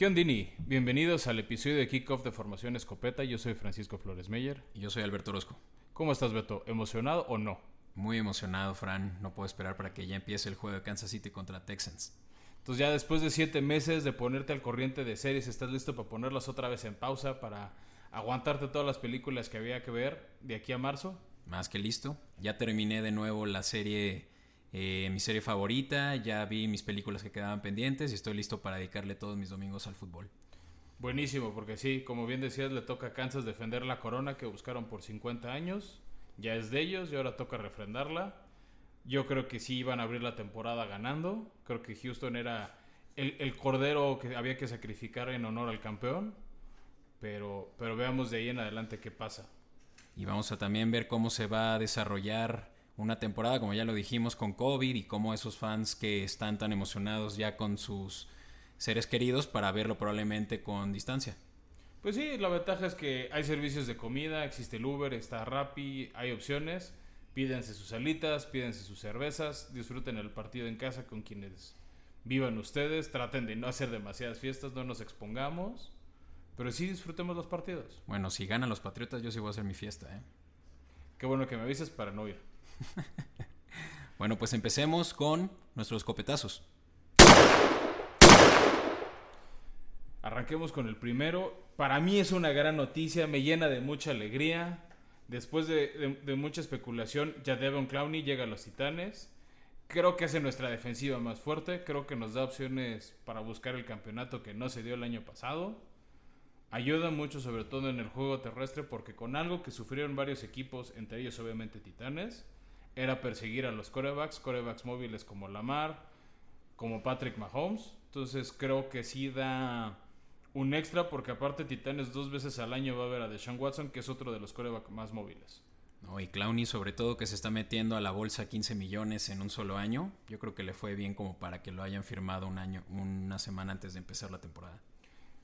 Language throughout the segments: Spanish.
¿Qué ondini? Bienvenidos al episodio de Kickoff de Formación Escopeta. Yo soy Francisco Flores Meyer. Y yo soy Alberto Orozco. ¿Cómo estás, Beto? ¿Emocionado o no? Muy emocionado, Fran. No puedo esperar para que ya empiece el juego de Kansas City contra Texans. Entonces ya después de siete meses de ponerte al corriente de series, ¿estás listo para ponerlas otra vez en pausa para aguantarte todas las películas que había que ver de aquí a marzo? Más que listo. Ya terminé de nuevo la serie, eh, mi serie favorita, ya vi mis películas que quedaban pendientes y estoy listo para dedicarle todos mis domingos al fútbol. Buenísimo, porque sí, como bien decías, le toca a Kansas defender la corona que buscaron por 50 años. Ya es de ellos y ahora toca refrendarla. Yo creo que sí iban a abrir la temporada ganando. Creo que Houston era el, el cordero que había que sacrificar en honor al campeón. Pero, pero veamos de ahí en adelante qué pasa. Y vamos a también ver cómo se va a desarrollar una temporada, como ya lo dijimos, con COVID y cómo esos fans que están tan emocionados ya con sus seres queridos para verlo probablemente con distancia. Pues sí, la ventaja es que hay servicios de comida, existe el Uber, está Rappi, hay opciones. Pídense sus alitas, pídense sus cervezas, disfruten el partido en casa con quienes vivan ustedes, traten de no hacer demasiadas fiestas, no nos expongamos, pero sí disfrutemos los partidos. Bueno, si ganan los Patriotas, yo sí voy a hacer mi fiesta, ¿eh? Qué bueno que me avises para no ir. bueno, pues empecemos con nuestros copetazos. Arranquemos con el primero. Para mí es una gran noticia, me llena de mucha alegría. Después de, mucha especulación, ya Devon Clowney llega a los Titanes. Creo que hace nuestra defensiva más fuerte. Creo que nos da opciones para buscar el campeonato que no se dio el año pasado. Ayuda mucho, sobre todo en el juego terrestre, porque con algo que sufrieron varios equipos, entre ellos obviamente Titanes, era perseguir a los corebacks, corebacks móviles como Lamar, como Patrick Mahomes. Entonces creo que sí da un extra porque aparte Titanes dos veces al año va a ver a Deshaun Watson, que es otro de los coreback más móviles. No, y Clowney sobre todo que se está metiendo a la bolsa 15 millones en un solo año. Yo creo que le fue bien como para que lo hayan firmado un año, una semana antes de empezar la temporada.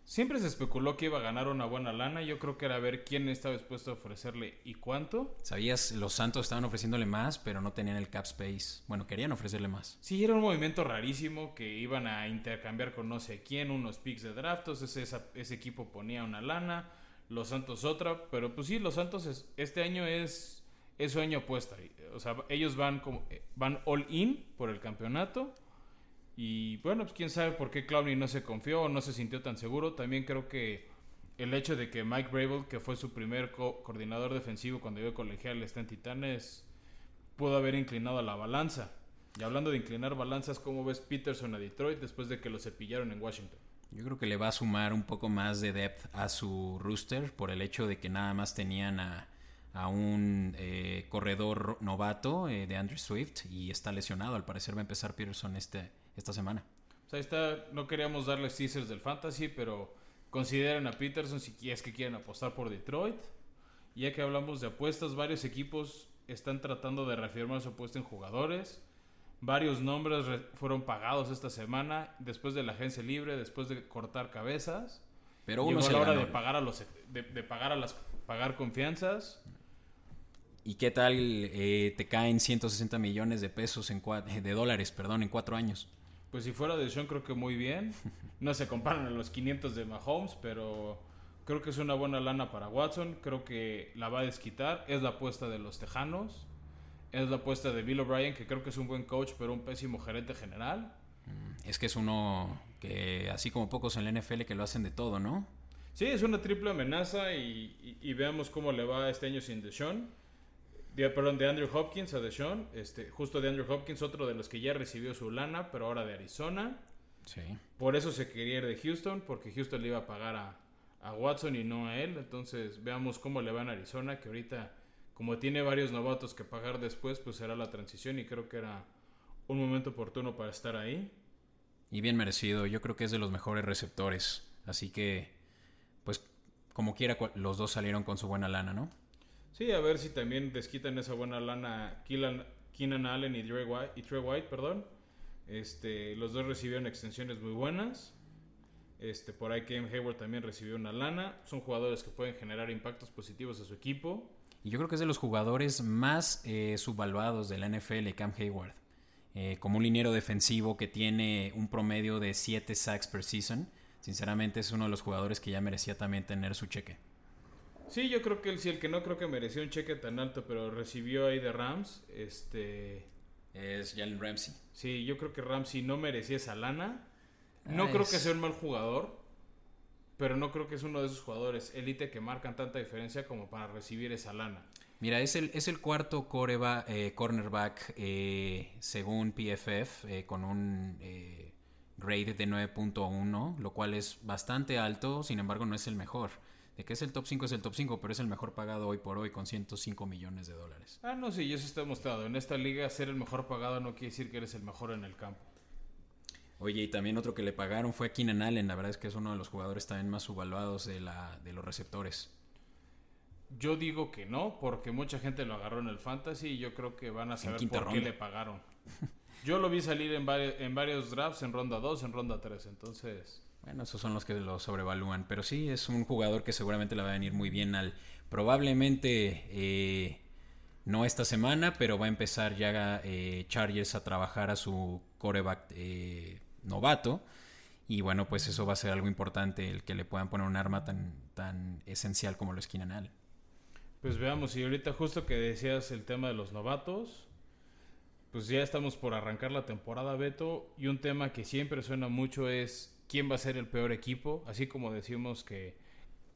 Siempre se especuló que iba a ganar una buena lana. Yo creo que era ver quién estaba dispuesto a ofrecerle y cuánto. Sabías, los Santos estaban ofreciéndole más, pero no tenían el cap space. Bueno, querían ofrecerle más. Sí, era un movimiento rarísimo que iban a intercambiar con no sé quién, unos picks de draftos. Ese, ese equipo ponía una lana, los Santos otra. Pero pues sí, los Santos este año es, es su año apuesta. O sea, ellos van, como, van all in por el campeonato. Y bueno, pues quién sabe por qué Clowney no se confió o no se sintió tan seguro. También creo que el hecho de que Mike Brable, que fue su primer co coordinador defensivo cuando iba colegial, está en Titanes, pudo haber inclinado a la balanza. Y hablando de inclinar balanzas, ¿cómo ves Peterson a Detroit después de que lo cepillaron en Washington? Yo creo que le va a sumar un poco más de depth a su rooster por el hecho de que nada más tenían a, a un eh, corredor novato eh, de Andrew Swift y está lesionado. Al parecer va a empezar Peterson este, esta semana. O sea, está, no queríamos darles teasers del fantasy, pero consideren a Peterson si es que quieren apostar por Detroit. Ya que hablamos de apuestas, varios equipos están tratando de reafirmar su apuesta en jugadores. Varios nombres fueron pagados esta semana después de la agencia libre, después de cortar cabezas. Pero uno Llegó la hora de pagar a los de, de, pagar a las pagar confianzas. ¿Y qué tal eh, te caen 160 millones de pesos en de dólares, perdón, en cuatro años? Pues si fuera de Sean creo que muy bien. No se comparan a los 500 de Mahomes, pero creo que es una buena lana para Watson. Creo que la va a desquitar. Es la apuesta de los Tejanos. Es la apuesta de Bill O'Brien, que creo que es un buen coach, pero un pésimo gerente general. Mm, es que es uno que, así como pocos en la NFL, que lo hacen de todo, ¿no? Sí, es una triple amenaza y, y, y veamos cómo le va este año sin Deshaun de, perdón, de Andrew Hopkins a Deshaun, este, justo de Andrew Hopkins, otro de los que ya recibió su lana, pero ahora de Arizona. Sí. Por eso se quería ir de Houston, porque Houston le iba a pagar a, a Watson y no a él. Entonces veamos cómo le va en Arizona, que ahorita, como tiene varios novatos que pagar después, pues será la transición y creo que era un momento oportuno para estar ahí. Y bien merecido, yo creo que es de los mejores receptores. Así que, pues, como quiera, los dos salieron con su buena lana, ¿no? Sí, a ver si también desquitan esa buena lana Keenan Allen y Trey White, y Trey White perdón. Este, los dos recibieron extensiones muy buenas. Este, por ahí Cam Hayward también recibió una lana. Son jugadores que pueden generar impactos positivos a su equipo. Y yo creo que es de los jugadores más eh, subvaluados de la NFL, Cam Hayward. Eh, como un liniero defensivo que tiene un promedio de 7 sacks per season. sinceramente es uno de los jugadores que ya merecía también tener su cheque. Sí, yo creo que él sí, el que no creo que merecía un cheque tan alto, pero recibió ahí de Rams, este... Es Jalen Ramsey. Sí, yo creo que Ramsey no merecía esa lana. No ah, creo que sea un mal jugador, pero no creo que es uno de esos jugadores élite que marcan tanta diferencia como para recibir esa lana. Mira, es el, es el cuarto eh, cornerback eh, según PFF eh, con un grade de 9.1, lo cual es bastante alto, sin embargo no es el mejor. De que es el top 5 es el top 5, pero es el mejor pagado hoy por hoy con 105 millones de dólares. Ah, no, sí, eso está demostrado. En esta liga ser el mejor pagado no quiere decir que eres el mejor en el campo. Oye, y también otro que le pagaron fue a Keenan Allen. La verdad es que es uno de los jugadores también más subvaluados de, la, de los receptores. Yo digo que no, porque mucha gente lo agarró en el fantasy y yo creo que van a saber por qué le pagaron. Yo lo vi salir en, en varios drafts, en ronda 2, en ronda 3, entonces... Bueno, esos son los que lo sobrevalúan. Pero sí, es un jugador que seguramente le va a venir muy bien al. Probablemente eh, no esta semana, pero va a empezar ya eh, Chargers a trabajar a su coreback eh, novato. Y bueno, pues eso va a ser algo importante, el que le puedan poner un arma tan, tan esencial como lo es Keenan Pues veamos, y ahorita justo que decías el tema de los novatos, pues ya estamos por arrancar la temporada, Beto, y un tema que siempre suena mucho es quién va a ser el peor equipo, así como decimos que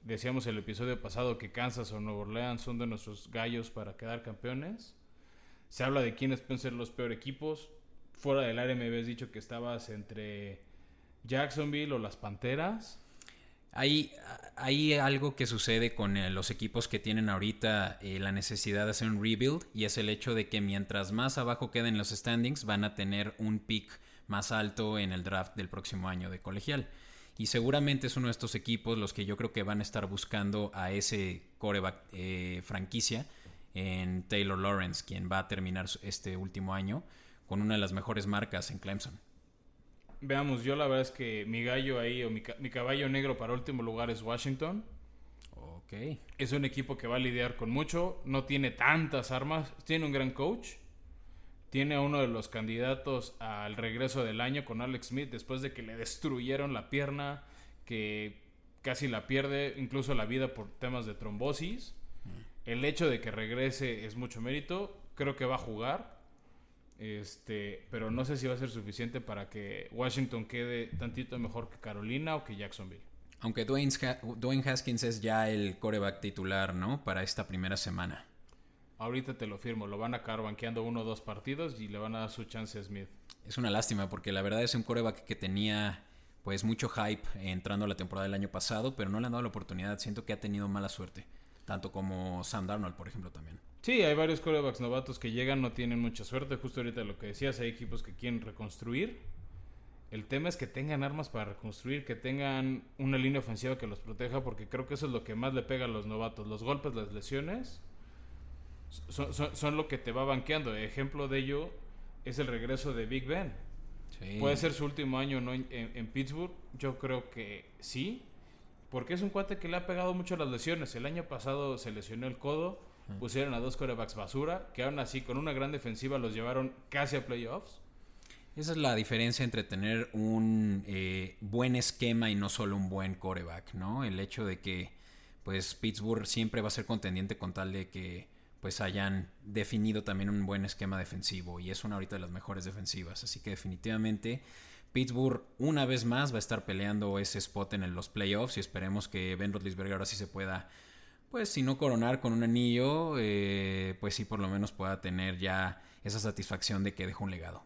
decíamos el episodio pasado que Kansas o Nueva Orleans son de nuestros gallos para quedar campeones. Se habla de quiénes pueden ser los peores equipos. Fuera del área me habías dicho que estabas entre Jacksonville o las Panteras. Hay, hay algo que sucede con eh, los equipos que tienen ahorita eh, la necesidad de hacer un rebuild y es el hecho de que mientras más abajo queden los standings van a tener un pick más alto en el draft del próximo año de colegial. Y seguramente es uno de estos equipos los que yo creo que van a estar buscando a ese coreback eh, franquicia en Taylor Lawrence, quien va a terminar este último año con una de las mejores marcas en Clemson. Veamos, yo la verdad es que mi gallo ahí, o mi, mi caballo negro para último lugar es Washington. Ok. Es un equipo que va a lidiar con mucho, no tiene tantas armas, tiene un gran coach tiene a uno de los candidatos al regreso del año con Alex Smith después de que le destruyeron la pierna, que casi la pierde, incluso la vida por temas de trombosis. El hecho de que regrese es mucho mérito. Creo que va a jugar. Este, pero no sé si va a ser suficiente para que Washington quede tantito mejor que Carolina o que Jacksonville. Aunque Dwayne, Haskins es ya el coreback titular, ¿no? Para esta primera semana. Ahorita te lo firmo, lo van a acabar banqueando uno o dos partidos y le van a dar su chance a Smith. Es una lástima porque la verdad es un coreback que tenía pues mucho hype entrando a la temporada del año pasado, pero no le han dado la oportunidad. Siento que ha tenido mala suerte, tanto como Sam Darnold, por ejemplo, también. Sí, hay varios corebacks novatos que llegan, no tienen mucha suerte. Justo ahorita lo que decías, hay equipos que quieren reconstruir. El tema es que tengan armas para reconstruir, que tengan una línea ofensiva que los proteja, porque creo que eso es lo que más le pega a los novatos. Los golpes, las lesiones son, lo que te va banqueando. Ejemplo de ello es el regreso de Big Ben. Puede ser su último año ¿no? en, Pittsburgh. Yo creo que sí. Porque es un cuate que le ha pegado mucho las lesiones. El año pasado se lesionó el codo. Pusieron a dos corebacks basura. Que aún así, con una gran defensiva, los llevaron casi a playoffs. Esa es la diferencia entre tener un eh, buen esquema y no solo un buen coreback, ¿no? El hecho de que, pues, Pittsburgh siempre va a ser contendiente con tal de que pues hayan definido también un buen esquema defensivo y es una ahorita de las mejores defensivas. Así que definitivamente Pittsburgh una vez más va a estar peleando ese spot en los playoffs y esperemos que Ben Roethlisberger ahora sí se pueda, pues si no coronar con un anillo, eh, pues sí por lo menos pueda tener ya esa satisfacción de que dejó un legado.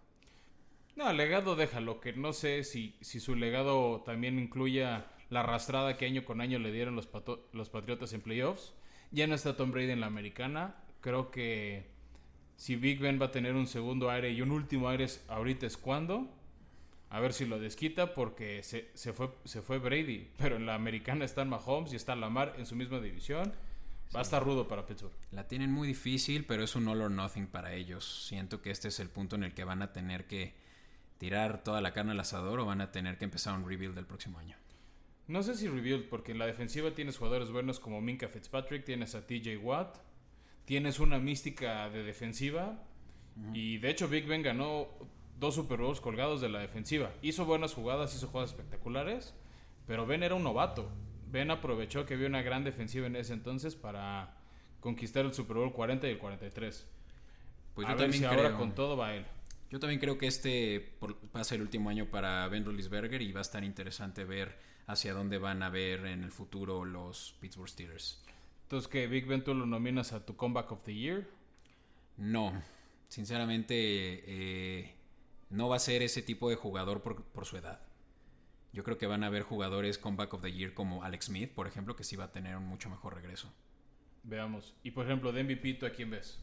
No, legado déjalo, que no sé si, si su legado también incluya la arrastrada que año con año le dieron los, los Patriotas en playoffs. Ya no está Tom Brady en la americana. Creo que si Big Ben va a tener un segundo aire y un último aire ahorita es cuando. A ver si lo desquita porque se, se, fue, se fue Brady. Pero en la americana están Mahomes y está Lamar en su misma división. Va a estar rudo para Pittsburgh. La tienen muy difícil, pero es un all or nothing para ellos. Siento que este es el punto en el que van a tener que tirar toda la carne al asador o van a tener que empezar un rebuild del próximo año. No sé si rebuild, porque en la defensiva tienes jugadores buenos como Minka Fitzpatrick, tienes a TJ Watt, tienes una mística de defensiva. Y de hecho, Big Ben ganó dos Super Bowls colgados de la defensiva. Hizo buenas jugadas, hizo jugadas espectaculares. Pero Ben era un novato. Ben aprovechó que había una gran defensiva en ese entonces para conquistar el Super Bowl 40 y el 43. Pues A yo ver también si creo. ahora con todo va él. Yo también creo que este va a ser el último año para Ben Roethlisberger y va a estar interesante ver hacia dónde van a ver en el futuro los Pittsburgh Steelers. Entonces, que Big Ben tú lo nominas a tu Comeback of the Year. No, sinceramente eh, no va a ser ese tipo de jugador por, por su edad. Yo creo que van a haber jugadores comeback of the year como Alex Smith, por ejemplo, que sí va a tener un mucho mejor regreso. Veamos. Y por ejemplo, de MVP, ¿tú a quién ves?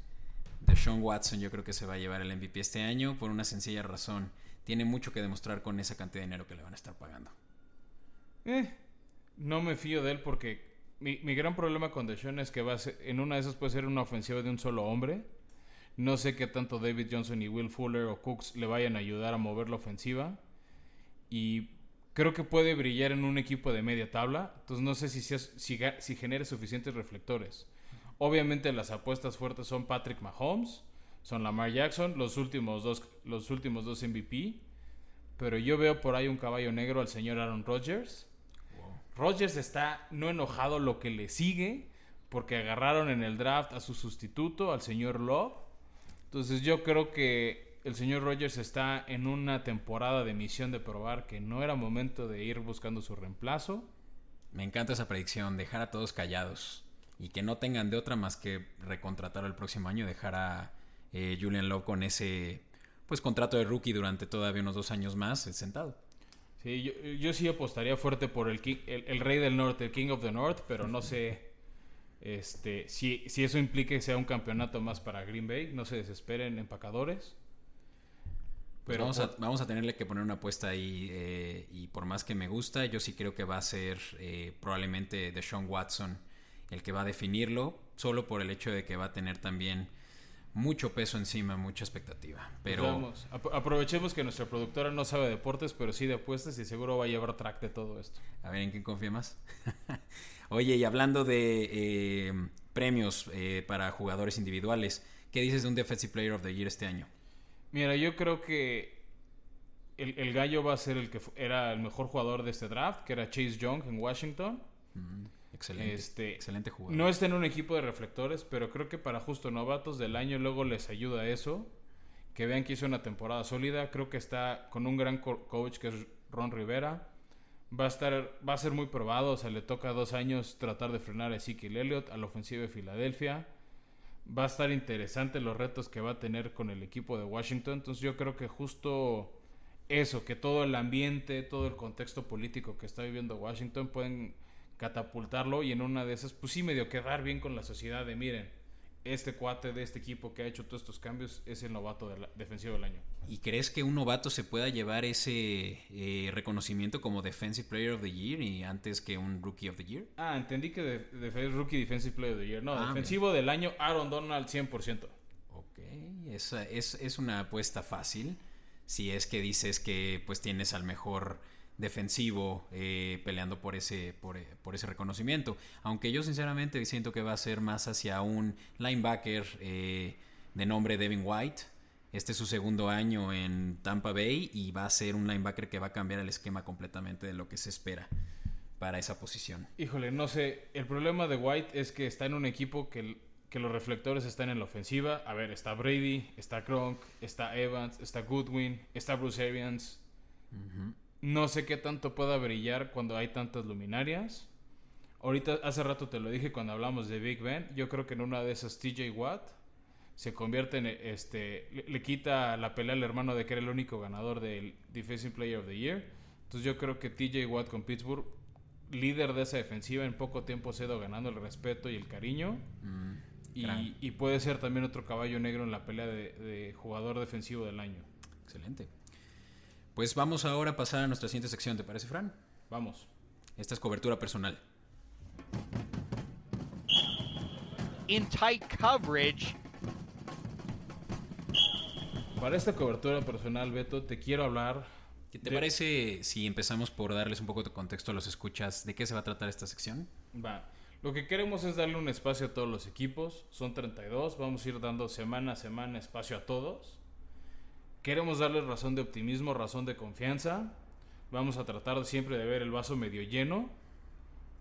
De Sean Watson yo creo que se va a llevar el MVP este año por una sencilla razón. Tiene mucho que demostrar con esa cantidad de dinero que le van a estar pagando. Eh, no me fío de él porque mi, gran problema con Deshaun es que va a ser- en una de esas puede ser una ofensiva de un solo hombre. No sé qué tanto David Johnson y Will Fuller o Cooks le vayan a ayudar a mover la ofensiva. Y creo que puede brillar en un equipo de media tabla. Entonces no sé si, seas- si genere suficientes reflectores. Obviamente las apuestas fuertes son Patrick Mahomes, son Lamar Jackson, los últimos dos, los últimos dos MVP. Pero yo veo por ahí un caballo negro al señor Aaron Rodgers. Rodgers está no enojado lo que le sigue porque agarraron en el draft a su sustituto, al señor Love. Entonces yo creo que el señor Rodgers está en una temporada de misión de probar que no era momento de ir buscando su reemplazo. Me encanta esa predicción, dejar a todos callados y que no tengan de otra más que recontratar el próximo año, dejar a eh, Julian Love con ese pues contrato de rookie durante todavía unos dos años más sentado. Sí, yo, yo sí apostaría fuerte por el, king- el, el rey del norte, el King of the North, pero no sé este, si, si eso implique que sea un campeonato más para Green Bay. No se desesperen, empacadores. Pues Pero vamos, a, vamos a tenerle que poner una apuesta ahí eh, y por más que me gusta, yo sí creo que va a ser eh, probablemente Deshaun Watson el que va a definirlo, solo por el hecho de que va a tener también mucho peso encima, mucha expectativa. Pero Vamos, aprovechemos que nuestra productora no sabe de deportes, pero sí de apuestas y seguro va a llevar track de todo esto. a ver en quién confía más. Oye, y hablando de eh, premios eh, para jugadores individuales, ¿qué dices de un Defensive Player of the Year este año? Mira, yo creo que el, el gallo va a ser el que era el mejor jugador de este draft, que era Chase Young en Washington. Mm, excelente, Este, excelente jugador. No está en un equipo de reflectores, pero creo que para justo novatos del año luego les ayuda eso. Que vean que hizo una temporada sólida. Creo que está con un gran co- coach que es Ron Rivera. Va a estar, va a ser muy probado. O sea, le toca dos años tratar de frenar a Ezekiel Elliott a la ofensiva de Filadelfia. Va a estar interesante los retos que va a tener con el equipo de Washington. Entonces yo creo que justo eso, que todo el ambiente, todo el contexto político que está viviendo Washington pueden catapultarlo y en una de esas, pues sí, medio quedar bien con la sociedad de miren, este cuate de este equipo que ha hecho todos estos cambios es el novato del- defensivo del año. ¿Y crees que un novato se pueda llevar ese eh, reconocimiento como Defensive Player of the Year y antes que un Rookie of the Year? Ah, entendí que de, de- Rookie Defensive Player of the Year. No, Ah, defensivo del año, Aaron Donald 100%. Ok, esa es, es una apuesta fácil. Si es que dices que pues tienes al mejor defensivo eh, peleando por ese, por, eh, por ese reconocimiento. Aunque yo sinceramente siento que va a ser más hacia un linebacker eh, de nombre Devin White. Este es su segundo año en Tampa Bay y va a ser un linebacker que va a cambiar el esquema completamente de lo que se espera para esa posición. Híjole, no sé. El problema de White es que está en un equipo que, que los reflectores están en la ofensiva. A ver, está Brady, está Gronk, está Evans, está Goodwin, está Bruce Arians. No sé qué tanto pueda brillar cuando hay tantas luminarias. Ahorita, hace rato te lo dije cuando hablamos de Big Ben. Yo creo que en una de esas TJ Watt se convierte en este. Le, le quita la pelea al hermano de que era el único ganador del Defensive Player of the Year. Entonces yo creo que TJ Watt con Pittsburgh, líder de esa defensiva, en poco tiempo se ha ido ganando el respeto y el cariño. Mm, Y, puede ser también otro caballo negro en la pelea de, de jugador defensivo del año. Excelente. Pues vamos ahora a pasar a nuestra siguiente sección, ¿te parece, Fran? Vamos. Esta es cobertura personal. in tight coverage. Para esta cobertura personal, Beto, te quiero hablar. ¿Qué te de- parece si empezamos por darles un poco de contexto a los escuchas de qué se va a tratar esta sección? Va. Lo que queremos es darle un espacio a todos los equipos. Son 32. Vamos a ir dando semana a semana espacio a todos. Queremos darles razón de optimismo, razón de confianza. Vamos a tratar siempre de ver el vaso medio lleno,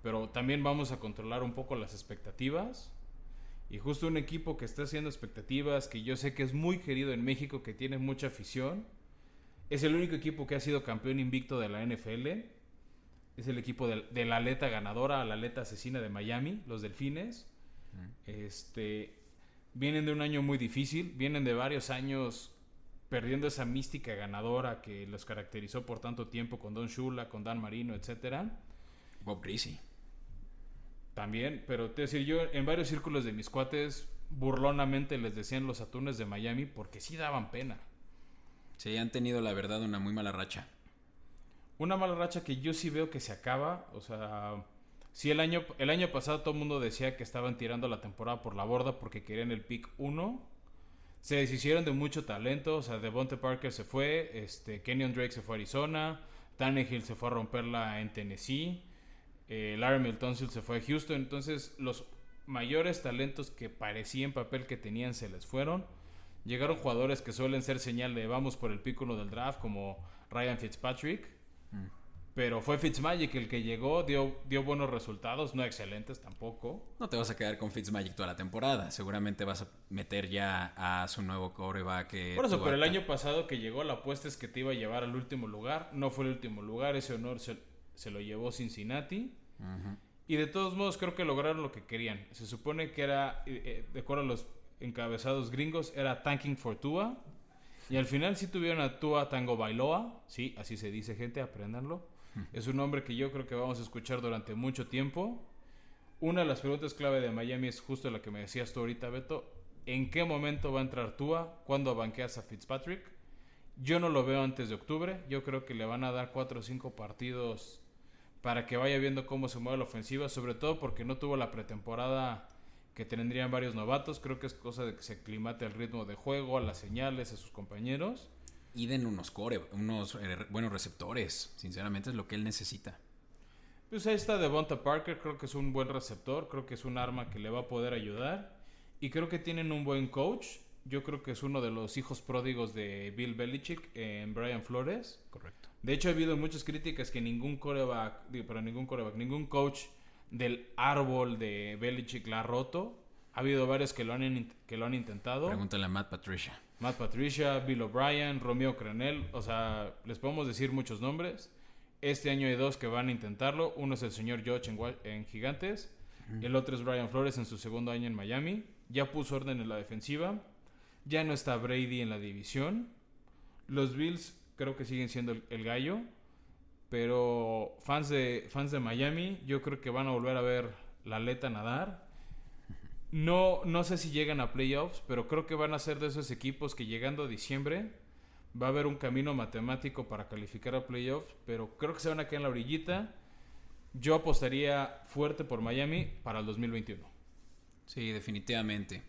pero también vamos a controlar un poco las expectativas. Y justo un equipo que está haciendo expectativas, que yo sé que es muy querido en México, que tiene mucha afición. Es el único equipo que ha sido campeón invicto de la NFL. Es el equipo de, de la aleta ganadora, la aleta asesina de Miami, los Delfines. Este, vienen de un año muy difícil, vienen de varios años perdiendo esa mística ganadora que los caracterizó por tanto tiempo con Don Shula, con Dan Marino, etcétera. Bob Greasy. También, pero te decir, yo en varios círculos de mis cuates burlonamente les decían los atunes de Miami porque sí daban pena. Sí, han tenido la verdad una muy mala racha. Una mala racha que yo sí veo que se acaba, o sea, sí el año el año pasado todo el mundo decía que estaban tirando la temporada por la borda porque querían el pick 1. Se deshicieron de mucho talento, o sea, Devonte Parker se fue, este Kenyon Drake se fue a Arizona, Tannehill se fue a romperla en Tennessee eh, Larry Miltonsil se fue a Houston. Entonces, los mayores talentos que parecía en papel que tenían se les fueron. Llegaron jugadores que suelen ser señal de vamos por el pico del draft, como Ryan Fitzpatrick. Mm. Pero fue Fitzmagic el que llegó, dio, dio buenos resultados, no excelentes tampoco. No te vas a quedar con Fitzmagic toda la temporada. Seguramente vas a meter ya a su nuevo coreback. Por eso, pero el año pasado que llegó, la apuesta es que te iba a llevar al último lugar. No fue el último lugar, ese honor se, se lo llevó Cincinnati. Y de todos modos creo que lograron lo que querían. Se supone que era, eh, eh, de acuerdo a los encabezados gringos, era Tanking for Tua. Y al final sí tuvieron a Tua Tango Bailoa. Sí, así se dice gente, apréndanlo. Es un nombre que yo creo que vamos a escuchar durante mucho tiempo. Una de las preguntas clave de Miami es justo la que me decías tú ahorita, Beto. ¿En qué momento va a entrar Tua? ¿Cuándo banqueas a Fitzpatrick? Yo no lo veo antes de octubre. Yo creo que le van a dar cuatro o cinco partidos para que vaya viendo cómo se mueve la ofensiva, sobre todo porque no tuvo la pretemporada que tendrían varios novatos. Creo que es cosa de que se aclimate al ritmo de juego, a las señales, a sus compañeros. Y den unos core, unos eh, buenos receptores. Sinceramente es lo que él necesita. Pues ahí está Devonta Parker, creo que es un buen receptor, creo que es un arma que le va a poder ayudar. Y creo que tienen un buen coach. Yo creo que es uno de los hijos pródigos de Bill Belichick en Brian Flores. Correcto. De hecho, ha habido muchas críticas que ningún coreback, digo, pero ningún coreback, ningún coach del árbol de Belichick la ha roto. Ha habido varios que lo han, que lo han intentado. Pregúntale a Matt Patricia. Matt Patricia, Bill O'Brien, Romeo Crenel. O sea, les podemos decir muchos nombres. Este año hay dos que van a intentarlo. Uno es el señor George en, Gigantes. Y el otro es Brian Flores en su segundo año en Miami. Ya puso orden en la defensiva. Ya no está Brady en la división. Los Bills creo que siguen siendo el, gallo. Pero fans de, fans de Miami, yo creo que van a volver a ver la aleta nadar. No, no sé si llegan a playoffs, pero creo que van a ser de esos equipos que llegando a diciembre va a haber un camino matemático para calificar a playoffs, pero creo que se van a quedar en la orillita. Yo apostaría fuerte por Miami para el 2021. Sí, definitivamente.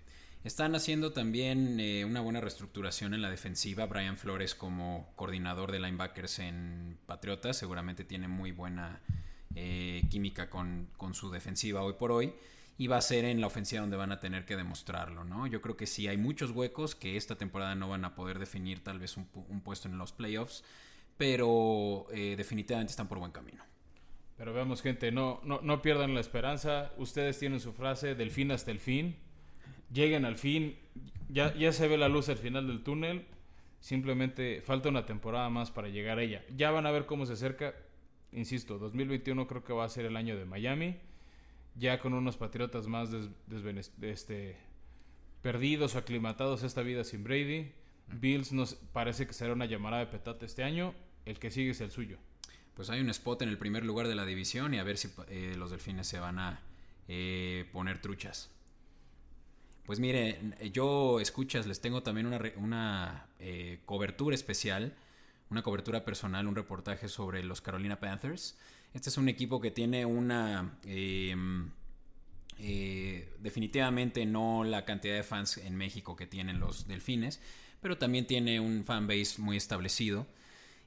Están haciendo también eh, una buena reestructuración en la defensiva. Brian Flores como coordinador de linebackers en Patriotas seguramente tiene muy buena eh, química con, su defensiva hoy por hoy. Y va a ser en la ofensiva donde van a tener que demostrarlo, ¿no? Yo creo que sí hay muchos huecos que esta temporada no van a poder definir tal vez un, puesto en los playoffs, pero eh, definitivamente están por buen camino. Pero veamos, gente, no, no, no pierdan la esperanza. Ustedes tienen su frase del fin hasta el fin lleguen al fin. Ya, ya se ve la luz al final del túnel. Simplemente falta una temporada más para llegar a ella. Ya van a ver cómo se acerca. Insisto, 2021 creo que va a ser el año de Miami. Ya con unos patriotas más este, perdidos o aclimatados a esta vida sin Brady. Bills nos parece que será una llamada de petate este año. El que sigue es el suyo. Pues hay un spot en el primer lugar de la división y a ver si eh, los delfines se van a eh, poner truchas. Pues mire, yo escuchas, les tengo también una, una eh, cobertura especial, una cobertura personal, un reportaje sobre los Carolina Panthers. Este es un equipo que tiene una... Em, eh, definitivamente no la cantidad de fans en México que tienen los Delfines, pero también tiene un fanbase muy establecido.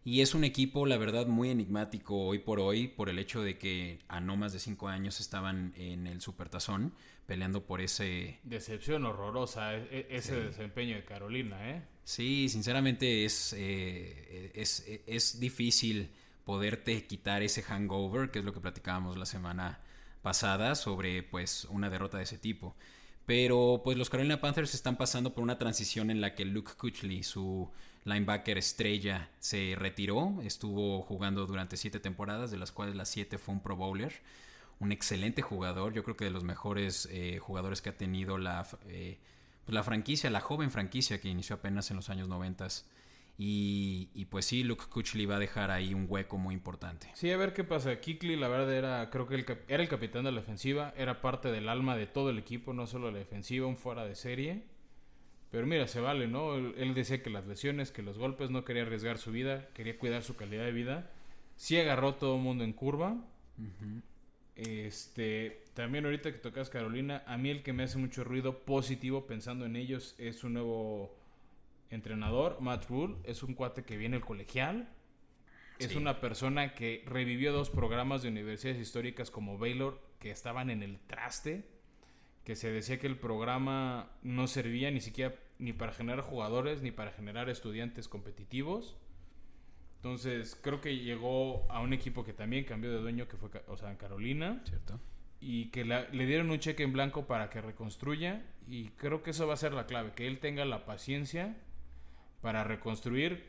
Y es un equipo, la verdad, muy enigmático hoy por hoy, por el hecho de que a no más de cinco años estaban en el Supertazón peleando por ese... Decepción horrorosa e, e, ese desempeño de Carolina, ¿eh? Sí, sinceramente es, eh, es, es, difícil poderte quitar ese hangover, que es lo que platicábamos la semana pasada sobre pues una derrota de ese tipo. Pero pues los Carolina Panthers están pasando por una transición en la que Luke Kuechly, su linebacker estrella, se retiró. Estuvo jugando durante siete temporadas, de las cuales las siete fue un Pro Bowler. Un excelente jugador, yo creo que de los mejores eh, jugadores que ha tenido la, eh, pues, la franquicia, la joven franquicia que inició apenas en los años 90. Y, pues sí, Luke Kuechly va a dejar ahí un hueco muy importante. Sí, a ver qué pasa. Kikli, la verdad, era, creo que el, era el capitán de la defensiva, era parte del alma de todo el equipo, no solo la defensiva, un fuera de serie. Pero mira, se vale, ¿no? Él, decía que las lesiones, que los golpes, no quería arriesgar su vida, quería cuidar su calidad de vida. Sí agarró todo el mundo en curva. Este, también ahorita que tocas Carolina, a mí el que me hace mucho ruido positivo pensando en ellos es un nuevo entrenador, Matt Rule, es un cuate que viene el colegial. Es una persona que revivió dos programas de universidades históricas como Baylor que estaban en el traste, que se decía que el programa no servía ni siquiera ni para generar jugadores ni para generar estudiantes competitivos. Entonces, creo que llegó a un equipo que también cambió de dueño, que fue, o sea, en Carolina. Cierto. Y que le dieron un cheque en blanco para que reconstruya. Y creo que eso va a ser la clave, que él tenga la paciencia para reconstruir,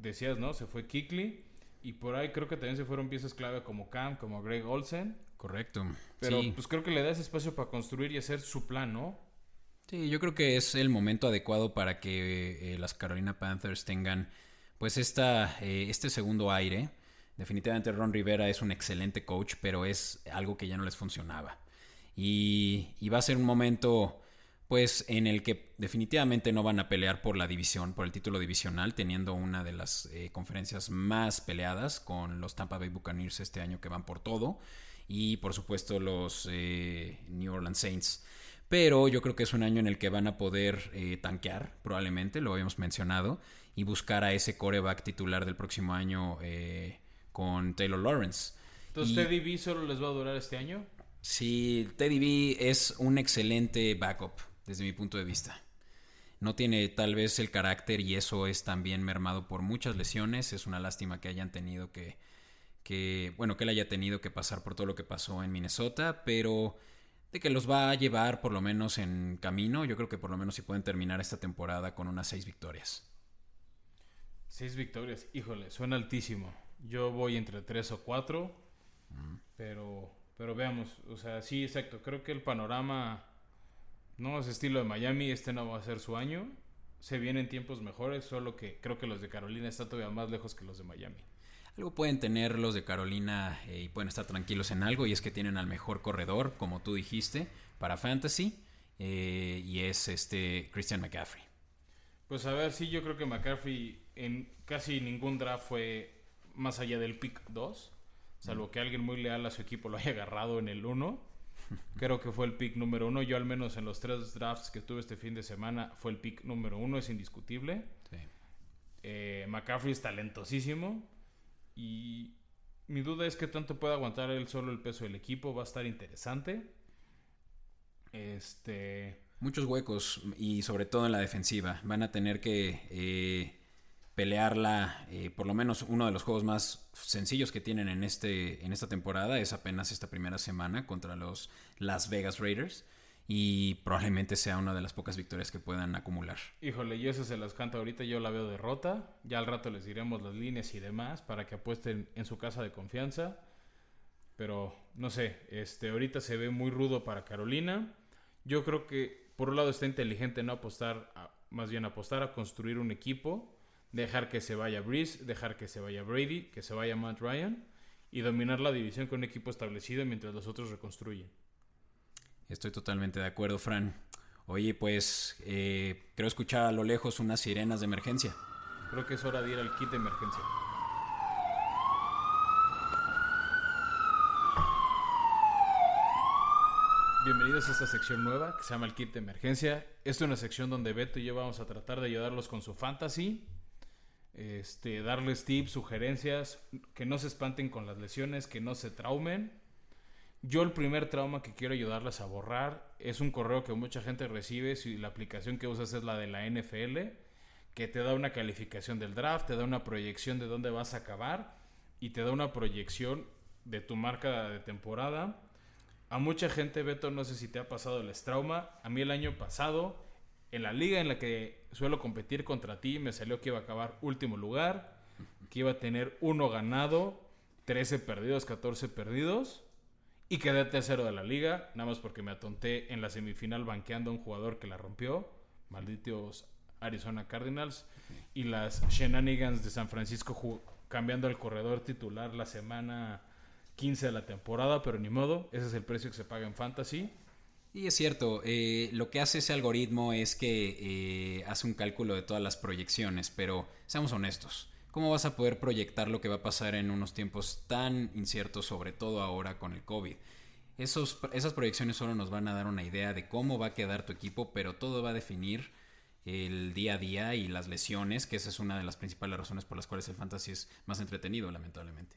decías, ¿no? Se fue Kikli. Y por ahí creo que también se fueron piezas clave como Cam, como Greg Olsen. Correcto. Pero pues creo que le da ese espacio para construir y hacer su plan, ¿no? Sí, yo creo que es el momento adecuado para que eh, las Carolina Panthers tengan pues esta, eh, este segundo aire. Definitivamente Ron Rivera es un excelente coach, pero es algo que ya no les funcionaba. Y, y va a ser un momento pues en el que definitivamente no van a pelear por la división, por el título divisional, teniendo una de las eh, conferencias más peleadas con los Tampa Bay Buccaneers este año que van por todo y por supuesto los eh, New Orleans Saints. Pero yo creo que es un año en el que van a poder eh, tanquear, probablemente, lo habíamos mencionado, y buscar a ese coreback titular del próximo año con Taylor Lawrence. Entonces, ¿Teddy B solo les va a durar este año? Sí, Teddy B es un excelente backup desde mi punto de vista. No tiene tal vez el carácter y eso es también mermado por muchas lesiones. Es una lástima que hayan tenido que, que, bueno, que él haya tenido que pasar por todo lo que pasó en Minnesota, pero de que los va a llevar por lo menos en camino. Yo creo que por lo menos si pueden terminar esta temporada con unas seis victorias. Seis victorias, híjole, suena altísimo. Yo voy entre tres o cuatro, pero, pero veamos, o sea, sí, exacto. Creo que el panorama no es estilo de Miami, este no va a ser su año. Se vienen tiempos mejores, solo que creo que los de Carolina están todavía más lejos que los de Miami. Algo pueden tener los de Carolina eh, y pueden estar tranquilos en algo, y es que tienen al mejor corredor, como tú dijiste, para Fantasy, eh, y es este Christian McCaffrey. Pues a ver, sí, yo creo que McCaffrey en casi ningún draft fue más allá del pick 2, salvo que alguien muy leal a su equipo lo haya agarrado en el 1 Creo que fue el pick número uno. Yo al menos en los tres drafts que tuve este fin de semana fue el pick número uno, es indiscutible. Eh, McCaffrey es talentosísimo. Y mi duda es que tanto puede aguantar él solo el peso del equipo. Va a estar interesante. Este. Muchos huecos y sobre todo en la defensiva. Van a tener que eh, pelearla, eh, por lo menos uno de los juegos más sencillos que tienen en, este, en esta temporada es apenas esta primera semana contra los Las Vegas Raiders y probablemente sea una de las pocas victorias que puedan acumular. Híjole, y eso se las canta ahorita, yo la veo derrota, ya al rato les diremos las líneas y demás para que apuesten en su casa de confianza, pero no sé, este ahorita se ve muy rudo para Carolina. Yo creo que por un lado está inteligente no apostar, más bien apostar a construir un equipo dejar que se vaya Breeze, dejar que se vaya Brady, que se vaya Matt Ryan y dominar la división con un equipo establecido mientras los otros reconstruyen. Estoy totalmente de acuerdo, Fran. Oye, pues eh, creo escuchar a lo lejos unas sirenas de emergencia. Creo que es hora de ir al kit de emergencia. Bienvenidos a esta sección nueva que se llama el kit de emergencia. Esta es una sección donde Beto y yo vamos a tratar de ayudarlos con su fantasy este, darles tips, sugerencias, que no se espanten con las lesiones, que no se traumen. Yo el primer trauma que quiero ayudarles a borrar es un correo que mucha gente recibe si la aplicación que usas es la de la NFL, que te da una calificación del draft, te da una proyección de dónde vas a acabar, y te da una proyección de tu marca de temporada. A mucha gente, Beto, no sé si te ha pasado el trauma. A mí el año pasado, en la liga en la que suelo competir contra ti, me salió que iba a acabar último lugar, que iba a tener uno ganado, 13 perdidos, 14 perdidos. Y quedé tercero de la liga, nada más porque me atonté en la semifinal banqueando a un jugador que la rompió. Malditos Arizona Cardinals. Y las shenanigans de San Francisco cambiando al corredor titular la semana 15 de la temporada, pero ni modo, ese es el precio que se paga en fantasy. Y es cierto, eh, lo que hace ese algoritmo es que eh, hace un cálculo de todas las proyecciones, pero seamos honestos, ¿cómo vas a poder proyectar lo que va a pasar en unos tiempos tan inciertos, sobre todo ahora con el COVID? Esos, esas proyecciones solo nos van a dar una idea de cómo va a quedar tu equipo, pero todo va a definir el día a día y las lesiones, que esa es una de las principales razones por las cuales el fantasy es más entretenido, lamentablemente.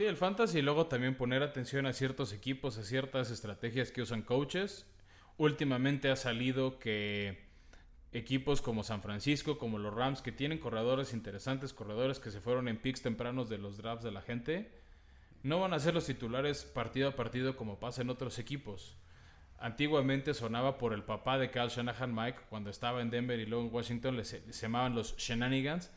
Sí, el fantasy y luego también poner atención a ciertos equipos, a ciertas estrategias que usan coaches. Últimamente ha salido que equipos como San Francisco, como los Rams, que tienen corredores interesantes, corredores que se fueron en picks tempranos de los drafts de la gente, no van a ser los titulares partido a partido como pasa en otros equipos. Antiguamente sonaba por el papá de Cal Shanahan Mike, cuando estaba en Denver y luego en Washington, le se llamaban los Shenanigans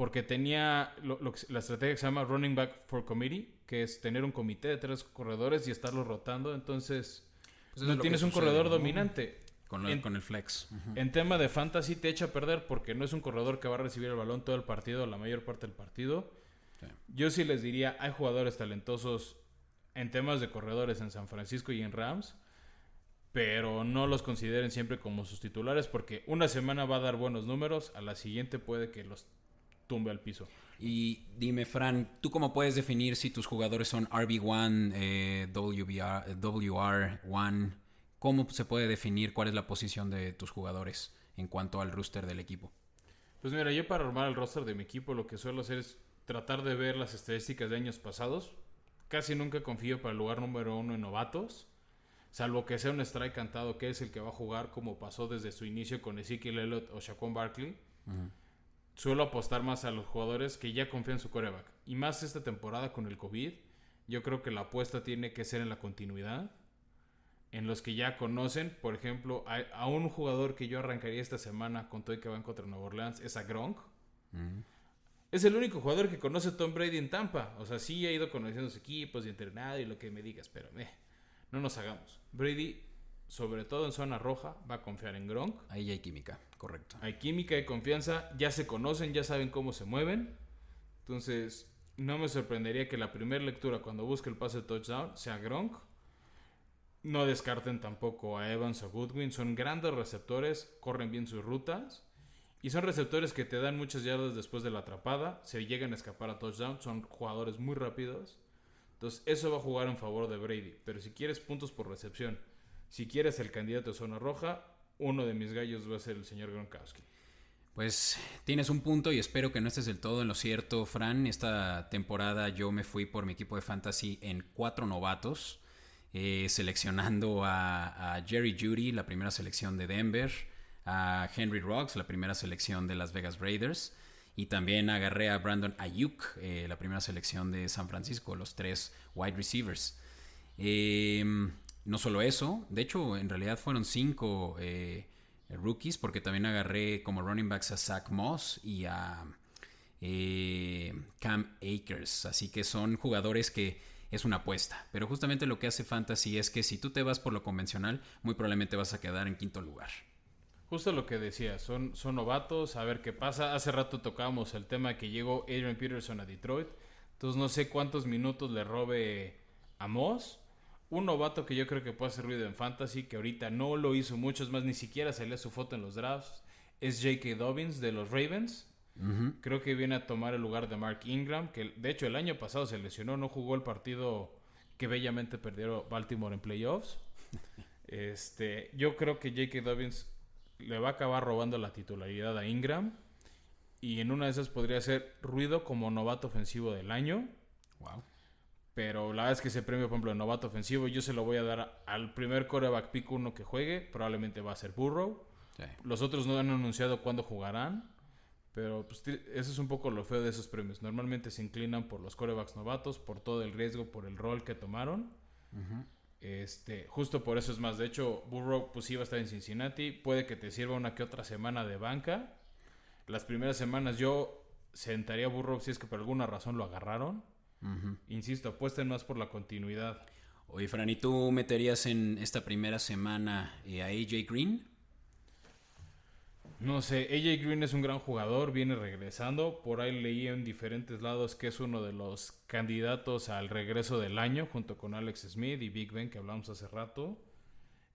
porque tenía la estrategia que se llama Running Back for Committee, que es tener un comité de tres corredores y estarlos rotando. Entonces, pues no tienes un corredor dominante. Con, el, con el flex. En tema de fantasy te echa a perder porque no es un corredor que va a recibir el balón todo el partido, la mayor parte del partido. Yo sí les diría, hay jugadores talentosos en temas de corredores en San Francisco y en Rams, pero no los consideren siempre como sus titulares porque una semana va a dar buenos números, a la siguiente puede que los tumbe al piso. Y dime, Fran, ¿tú cómo puedes definir si tus jugadores son RB1, eh, WR, WR1? ¿Cómo se puede definir cuál es la posición de tus jugadores en cuanto al roster del equipo? Pues mira, yo para armar el roster de mi equipo lo que suelo hacer es tratar de ver las estadísticas de años pasados. Casi nunca confío para el lugar número uno en novatos. Salvo que sea un strike cantado que es el que va a jugar como pasó desde su inicio con Ezekiel Elliott o Shaquan Barkley suelo apostar más a los jugadores que ya confían en su coreback. Y más esta temporada con el COVID, yo creo que la apuesta tiene que ser en la continuidad. En los que ya conocen, por ejemplo, a, un jugador que yo arrancaría esta semana con todo y que van contra Nueva Orleans es a Gronk. Mm. Es el único jugador que conoce Tom Brady en Tampa. O sea, sí ha ido conociendo sus equipos y entrenado y lo que me digas, pero eh, no nos hagamos. Brady sobre todo en zona roja, va a confiar en Gronk. Ahí hay química, correcto. Hay química y confianza, ya se conocen, ya saben cómo se mueven. Entonces, no me sorprendería que la primera lectura cuando busque el pase de touchdown sea Gronk. No descarten tampoco a Evans o Goodwin, son grandes receptores, corren bien sus rutas. Y son receptores que te dan muchas yardas después de la atrapada, se llegan a escapar a touchdown, son jugadores muy rápidos. Entonces, eso va a jugar en favor de Brady. Pero si quieres puntos por recepción si quieres el candidato de zona roja, uno de mis gallos va a ser el señor Gronkowski. Pues tienes un punto y espero que no estés del todo en lo cierto, Fran. Esta temporada yo me fui por mi equipo de fantasy en cuatro novatos, eh, seleccionando a, Jerry Judy, la primera selección de Denver, a Henry Rocks, la primera selección de Las Vegas Raiders, y también agarré a Brandon Ayuk, eh, la primera selección de San Francisco, los tres wide receivers. Eh, no solo eso, de hecho, en realidad fueron cinco eh, rookies, porque también agarré como running backs a Zach Moss y a eh, Cam Akers. Así que son jugadores que es una apuesta. Pero justamente lo que hace Fantasy es que si tú te vas por lo convencional, muy probablemente vas a quedar en quinto lugar. Justo lo que decía, son, son novatos, a ver qué pasa. Hace rato tocábamos el tema que llegó Adrian Peterson a Detroit. Entonces no sé cuántos minutos le robe a Moss un novato que yo creo que puede hacer ruido en fantasy, que ahorita no lo hizo mucho, es más, ni siquiera salía su foto en los drafts, es J.K. Dobbins de los Ravens. Creo que viene a tomar el lugar de Mark Ingram, que de hecho el año pasado se lesionó, no jugó el partido que bellamente perdió Baltimore en playoffs. este, yo creo que J.K. Dobbins le va a acabar robando la titularidad a Ingram. Y en una de esas podría ser ruido como novato ofensivo del año. Wow. Pero la verdad es que ese premio, por ejemplo, de novato ofensivo, yo se lo voy a dar al primer coreback pick uno que juegue. Probablemente va a ser Burrow. Los otros no han anunciado cuándo jugarán. Pero pues, eso es un poco lo feo de esos premios. Normalmente se inclinan por los corebacks novatos, por todo el riesgo, por el rol que tomaron. Este, justo por eso es más. De hecho, Burrow pues iba a estar en Cincinnati. Puede que te sirva una que otra semana de banca. Las primeras semanas yo sentaría a Burrow si es que por alguna razón lo agarraron. Insisto, apuesten más por la continuidad. Oye, Fran, ¿y tú meterías en esta primera semana eh, a AJ Green? No sé, AJ Green es un gran jugador, viene regresando. Por ahí leí en diferentes lados que es uno de los candidatos al regreso del año, junto con Alex Smith y Big Ben, que hablamos hace rato.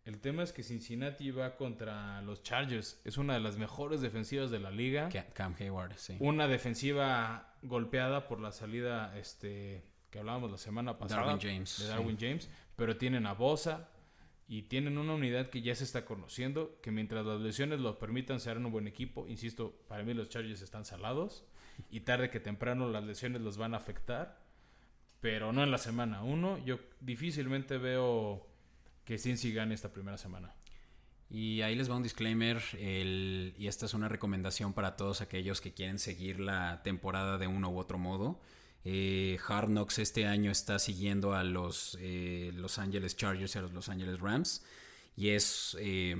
El tema es que Cincinnati va contra los Chargers. Es una de las mejores defensivas de la liga. Ca- Cam Hayward, sí. Una defensiva golpeada por la salida este, que hablábamos la semana pasada. Darwin James, De Darwin James. Pero tienen a Bosa y tienen una unidad que ya se está conociendo. Que mientras las lesiones lo permitan, serán un buen equipo. Insisto, para mí los Chargers están salados. Y tarde que temprano las lesiones los van a afectar. Pero no en la semana uno. Yo difícilmente veo que Cincy gane esta primera semana. Y ahí les va un disclaimer, y esta es una recomendación para todos aquellos que quieren seguir la temporada de uno u otro modo. Eh, Hard Knocks este año está siguiendo a los eh, Los Angeles Chargers y a los Los Angeles Rams. Y es eh,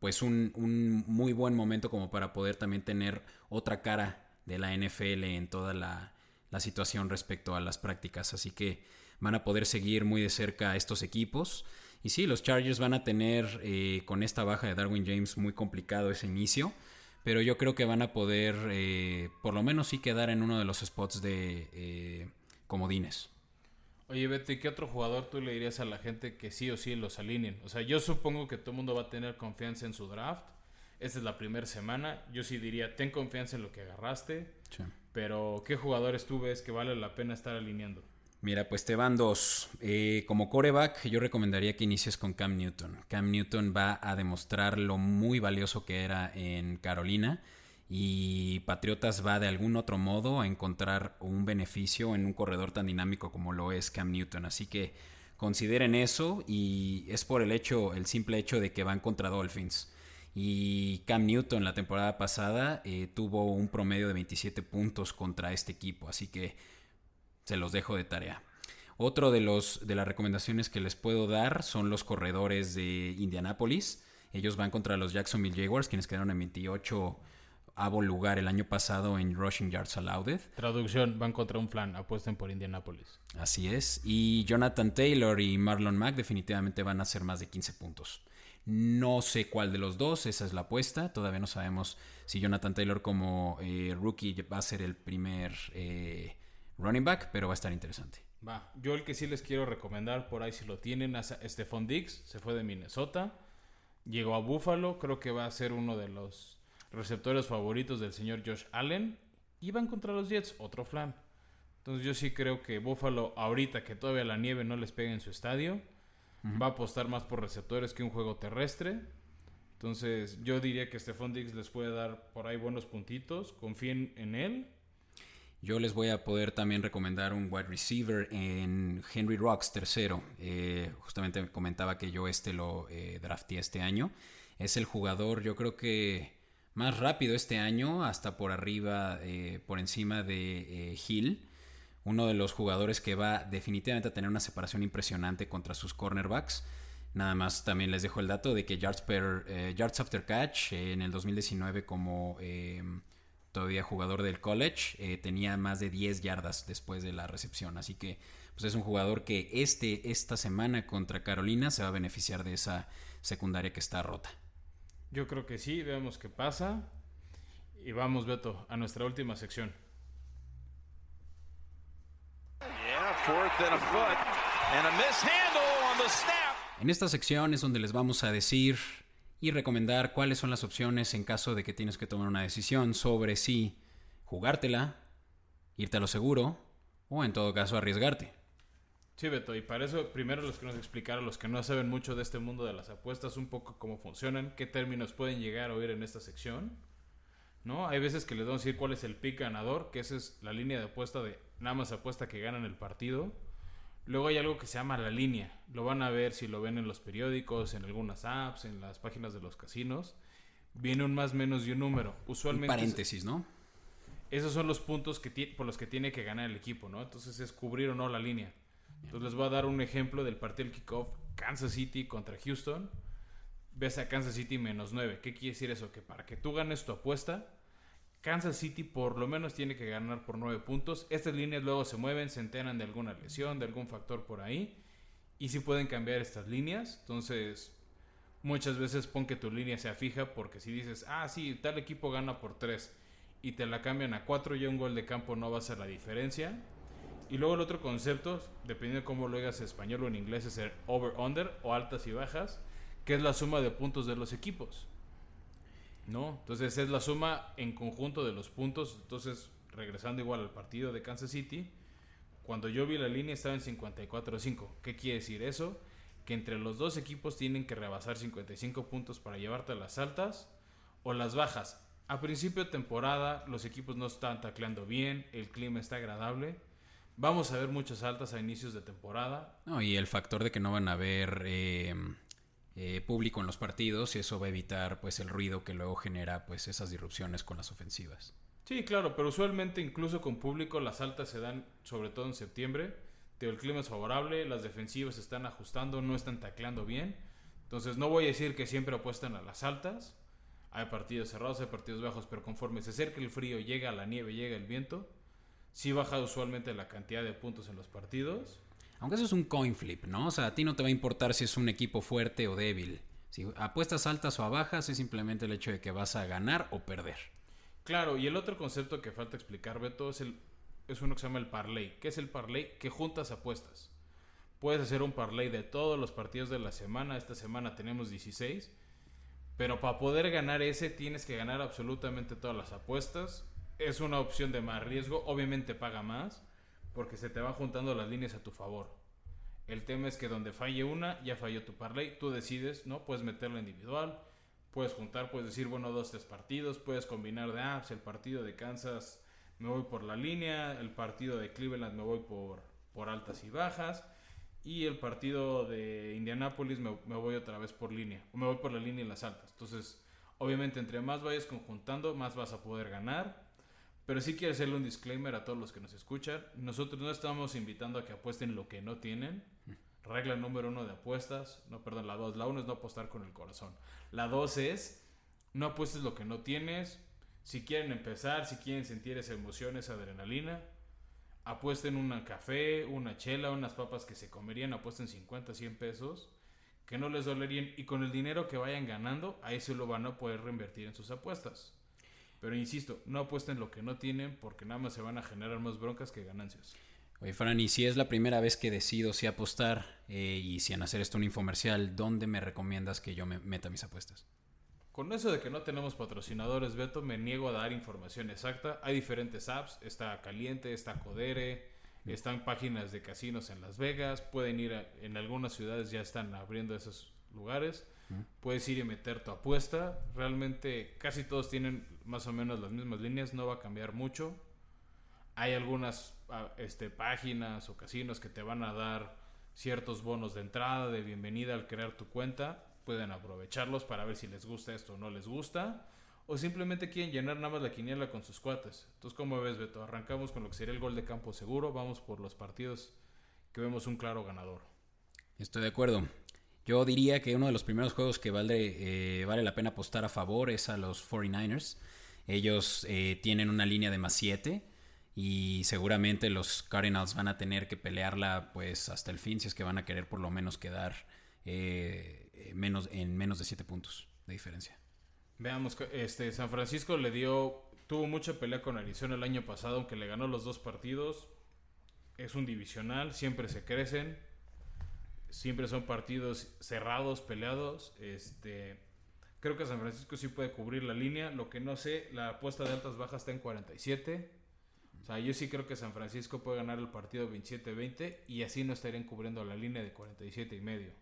pues un, un muy buen momento como para poder también tener otra cara de la NFL en toda la, la situación respecto a las prácticas. Así que van a poder seguir muy de cerca a estos equipos. Y sí, los Chargers van a tener eh, con esta baja de Darwin James muy complicado ese inicio. Pero yo creo que van a poder, eh, por lo menos sí quedar en uno de los spots de eh, comodines. Oye, Betty, ¿qué otro jugador tú le dirías a la gente que sí o sí los alineen? O sea, yo supongo que todo el mundo va a tener confianza en su draft. Esta es la primera semana. Yo sí diría, ten confianza en lo que agarraste. Sí. Pero, ¿qué jugadores tú ves que vale la pena estar alineando? Mira, pues te van dos. Eh, como coreback, yo recomendaría que inicies con Cam Newton. Cam Newton va a demostrar lo muy valioso que era en Carolina. Y Patriotas va de algún otro modo a encontrar un beneficio en un corredor tan dinámico como lo es Cam Newton. Así que consideren eso. Y es por el hecho, el simple hecho de que van contra Dolphins. Y Cam Newton la temporada pasada eh, tuvo un promedio de 27 puntos contra este equipo. Así que se los dejo de tarea. Otro de, los, de las recomendaciones que les puedo dar son los corredores de Indianapolis. Ellos van contra los Jacksonville Jaguars, quienes quedaron en 28 avo lugar el año pasado en rushing yards allowed. Traducción, van contra un flan. Apuesten por Indianapolis. Así es. Y Jonathan Taylor y Marlon Mack definitivamente van a hacer más de 15 puntos. No sé cuál de los dos, esa es la apuesta. Todavía no sabemos si Jonathan Taylor como eh, rookie va a ser el primer eh, running back, pero va a estar interesante. Va, yo el que sí les quiero recomendar, por ahí si lo tienen, a Stephon Diggs, se fue de Minnesota, llegó a Buffalo, creo que va a ser uno de los receptores favoritos del señor Josh Allen, y van contra los Jets, otro flan. Entonces yo sí creo que Buffalo, ahorita que todavía la nieve no les pega en su estadio, va a apostar más por receptores que un juego terrestre. Entonces yo diría que Stephon Diggs les puede dar por ahí buenos puntitos, confíen en él. Yo les voy a poder también recomendar un wide receiver en Henry Rocks tercero. Eh, justamente me comentaba que yo este lo eh, drafté este año. Es el jugador, yo creo que más rápido este año, hasta por arriba, eh, por encima de eh, Hill. Uno de los jugadores que va definitivamente a tener una separación impresionante contra sus cornerbacks. Nada más también les dejo el dato de que yards, per, yards after catch en el 2019 como todavía jugador del college eh, tenía más de 10 yardas después de la recepción. Así que pues es un jugador que este, esta semana contra Carolina se va a beneficiar de esa secundaria que está rota. Yo creo que sí, veamos qué pasa. Y vamos, Beto, a nuestra última sección. En esta sección es donde les vamos a decir y recomendar cuáles son las opciones en caso de que tienes que tomar una decisión sobre si jugártela, irte a lo seguro o en todo caso arriesgarte. Sí, Beto, y para eso primero les queremos explicar a los que no saben mucho de este mundo de las apuestas un poco cómo funcionan, qué términos pueden llegar a oír en esta sección. ¿No? Hay veces que les vamos a decir cuál es el pick ganador, que esa es la línea de apuesta de nada más apuesta que ganan el partido. Luego hay algo que se llama la línea. Lo van a ver si lo ven en los periódicos, en algunas apps, en las páginas de los casinos. Viene un más menos y un número. Un Usualmente paréntesis, ¿no? Esos son los puntos que por los que tiene que ganar el equipo, ¿no? Entonces es cubrir o no la línea. Entonces les voy a dar un ejemplo del partido del kickoff Kansas City contra Houston. Ves a Kansas City menos 9. ¿Qué quiere decir eso? Que para que tú ganes tu apuesta, Kansas City por lo menos tiene que ganar por 9 puntos. Estas líneas luego se mueven, se enteran de alguna lesión, de algún factor por ahí. Y si pueden cambiar estas líneas. Entonces, muchas veces pon que tu línea sea fija porque si dices, ah, sí, tal equipo gana por 3 y te la cambian a 4 y un gol de campo no va a ser la diferencia. Y luego el otro concepto, dependiendo de cómo lo digas en español o en inglés, es el over-under o altas y bajas, que es la suma de puntos de los equipos. ¿No? Entonces es la suma en conjunto de los puntos. Entonces, regresando igual al partido de Kansas City, cuando yo vi la línea estaba en 54-5. ¿Qué quiere decir eso? Que entre los dos equipos tienen que rebasar 55 puntos para llevarte a las altas o las bajas. A principio de temporada los equipos no están tacleando bien, el clima está agradable. Vamos a ver muchas altas a inicios de temporada. No, y el factor de que no van a haber eh, eh, público en los partidos y eso va a evitar pues el ruido que luego genera pues esas disrupciones con las ofensivas. Sí, claro, pero usualmente incluso con público las altas se dan sobre todo en septiembre. El clima es favorable, las defensivas se están ajustando, no están tacleando bien. Entonces no voy a decir que siempre apuestan a las altas, hay partidos cerrados, hay partidos bajos, pero conforme se acerca el frío, llega la nieve, llega el viento, sí baja usualmente la cantidad de puntos en los partidos. Aunque eso es un coin flip, ¿no? O sea, a ti no te va a importar si es un equipo fuerte o débil. Si apuestas altas o a bajas, es simplemente el hecho de que vas a ganar o perder. Claro, y el otro concepto que falta explicar, Beto, es, el, es uno que se llama el parlay. ¿Qué es el parlay? Que juntas apuestas. Puedes hacer un parlay de todos los partidos de la semana. Esta semana tenemos 16 pero para poder ganar ese tienes que ganar absolutamente todas las apuestas. Es una opción de más riesgo, obviamente paga más, porque se te van juntando las líneas a tu favor. El tema es que donde falle una, ya falló tu parlay, tú decides, ¿no? Puedes meterlo individual, puedes juntar, puedes decir, bueno, dos, tres partidos, puedes combinar de apps, el partido de Kansas me voy por la línea, el partido de Cleveland me voy por, por altas y bajas y el partido de Indianápolis me, voy otra vez por línea, o me voy por la línea y las altas. Entonces, obviamente, entre más vayas conjuntando, más vas a poder ganar. Pero sí quiero hacerle un disclaimer a todos los que nos escuchan. Nosotros no estamos invitando a que apuesten lo que no tienen. Regla número uno de apuestas, no, perdón, la dos. La uno es no apostar con el corazón. La dos es no apuestes lo que no tienes. Si quieren empezar, si quieren sentir esa emoción, esa adrenalina, apuesten un café, una chela, unas papas que se comerían, apuesten 50, 100 pesos, que no les dolerían y con el dinero que vayan ganando, ahí se lo van a poder reinvertir en sus apuestas. Pero insisto, no apuesten lo que no tienen porque nada más se van a generar más broncas que ganancias. Oye, Fran, y si es la primera vez que decido si apostar eh, y si en hacer esto un infomercial, ¿dónde me recomiendas que yo me meta mis apuestas? Con eso de que no tenemos patrocinadores, Beto, me niego a dar información exacta. Hay diferentes apps, está Caliente, está Codere, están páginas de casinos en Las Vegas, pueden ir en algunas ciudades ya están abriendo esos lugares. Puedes ir y meter tu apuesta. Realmente casi todos tienen más o menos las mismas líneas, no va a cambiar mucho. Hay algunas ah, este, páginas o casinos que te van a dar ciertos bonos de entrada, de bienvenida al crear tu cuenta pueden aprovecharlos para ver si les gusta esto o no les gusta. O simplemente quieren llenar nada más la quiniela con sus cuates. Entonces, ¿cómo ves, Beto? Arrancamos con lo que sería el gol de campo seguro. Vamos por los partidos que vemos un claro ganador. Estoy de acuerdo. Yo diría que uno de los primeros juegos que vale, eh, vale la pena apostar a favor es a los 49ers. Ellos eh, tienen una línea de más 7 y seguramente los Cardinals van a tener que pelearla pues hasta el fin si es que van a querer por lo menos quedar eh, eh, menos, en menos de 7 puntos de diferencia. Veamos, este, San Francisco le dio, tuvo mucha pelea con Arizona el año pasado, aunque le ganó los dos partidos. Es un divisional, siempre se crecen, siempre son partidos cerrados, peleados. Este, creo que San Francisco sí puede cubrir la línea. Lo que no sé, la apuesta de altas bajas está en 47. O sea, yo sí creo que San Francisco puede ganar el partido 27-20 y así no estarían cubriendo la línea de 47 y medio.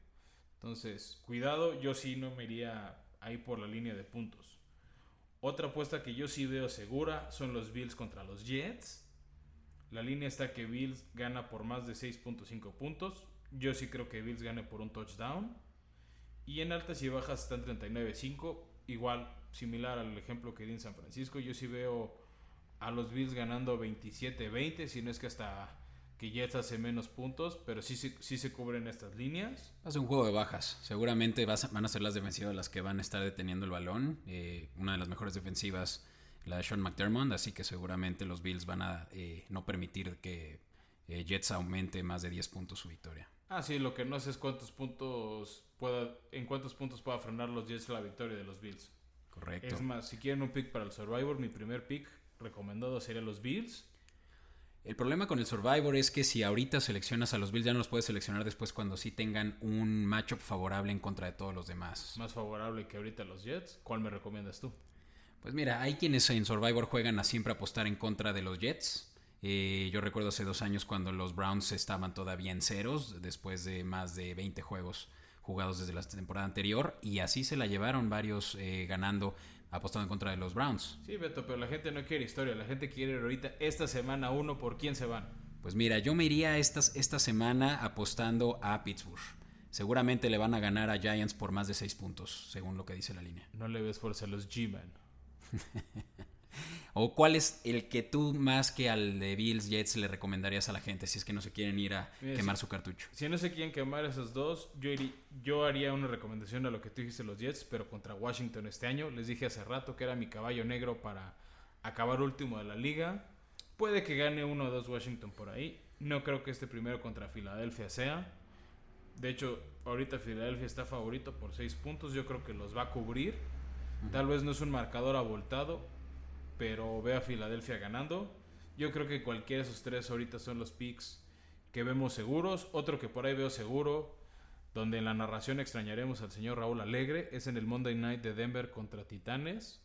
Entonces, cuidado, yo sí no me iría ahí por la línea de puntos. Otra apuesta que yo sí veo segura son los Bills contra los Jets. La línea está que Bills gana por más de 6.5 puntos. Yo sí creo que Bills gane por un touchdown. Y en altas y bajas están 39.5. Igual, similar al ejemplo que di en San Francisco. Yo sí veo a los Bills ganando 27-20, si no es que hasta que Jets hace menos puntos, pero sí, sí, se cubren estas líneas. Va a ser un juego de bajas. Seguramente van a ser las defensivas las que van a estar deteniendo el balón. Eh, una de las mejores defensivas, la de Sean McDermott, así que seguramente los Bills van a eh, no permitir que eh, Jets aumente más de 10 puntos su victoria. Ah, sí, lo que no sé es cuántos puntos pueda, en cuántos puntos pueda frenar los Jets la victoria de los Bills. Correcto. Es más, si quieren un pick para el Survivor, mi primer pick recomendado sería los Bills. El problema con el Survivor es que si ahorita seleccionas a los Bills, ya no los puedes seleccionar después cuando sí tengan un matchup favorable en contra de todos los demás. Más favorable que ahorita los Jets. ¿Cuál me recomiendas tú? Pues mira, hay quienes en Survivor juegan a siempre apostar en contra de los Jets. Eh, yo recuerdo hace dos años cuando los Browns estaban todavía en ceros, después de más de 20 juegos jugados desde la temporada anterior, y así se la llevaron varios eh, ganando, apostando en contra de los Browns. Sí, Beto, pero la gente no quiere historia. La gente quiere ahorita esta semana uno por quién se van. Pues mira, yo me iría esta, esta semana apostando a Pittsburgh. Seguramente le van a ganar a Giants por más de 6 puntos, según lo que dice la línea. No le ves fuerza a los G-Man. ¿O cuál es el que tú más que al de Bills Jets le recomendarías a la gente si es que no se quieren ir a Mira, quemar su cartucho? Si no se quieren quemar esos dos, yo haría una recomendación a lo que tú dijiste los Jets, pero contra Washington este año. Les dije hace rato que era mi caballo negro para acabar último de la liga. Puede que gane uno o dos Washington por ahí. No creo que este primero contra Filadelfia sea. De hecho, ahorita Filadelfia está favorito por 6 puntos. Yo creo que los va a cubrir. Tal vez no es un marcador abultado, pero veo a Filadelfia ganando. Yo creo que cualquiera de esos tres ahorita son los picks que vemos seguros. Otro que por ahí veo seguro, donde en la narración extrañaremos al señor Raúl Alegre, es en el Monday Night de Denver contra Titanes.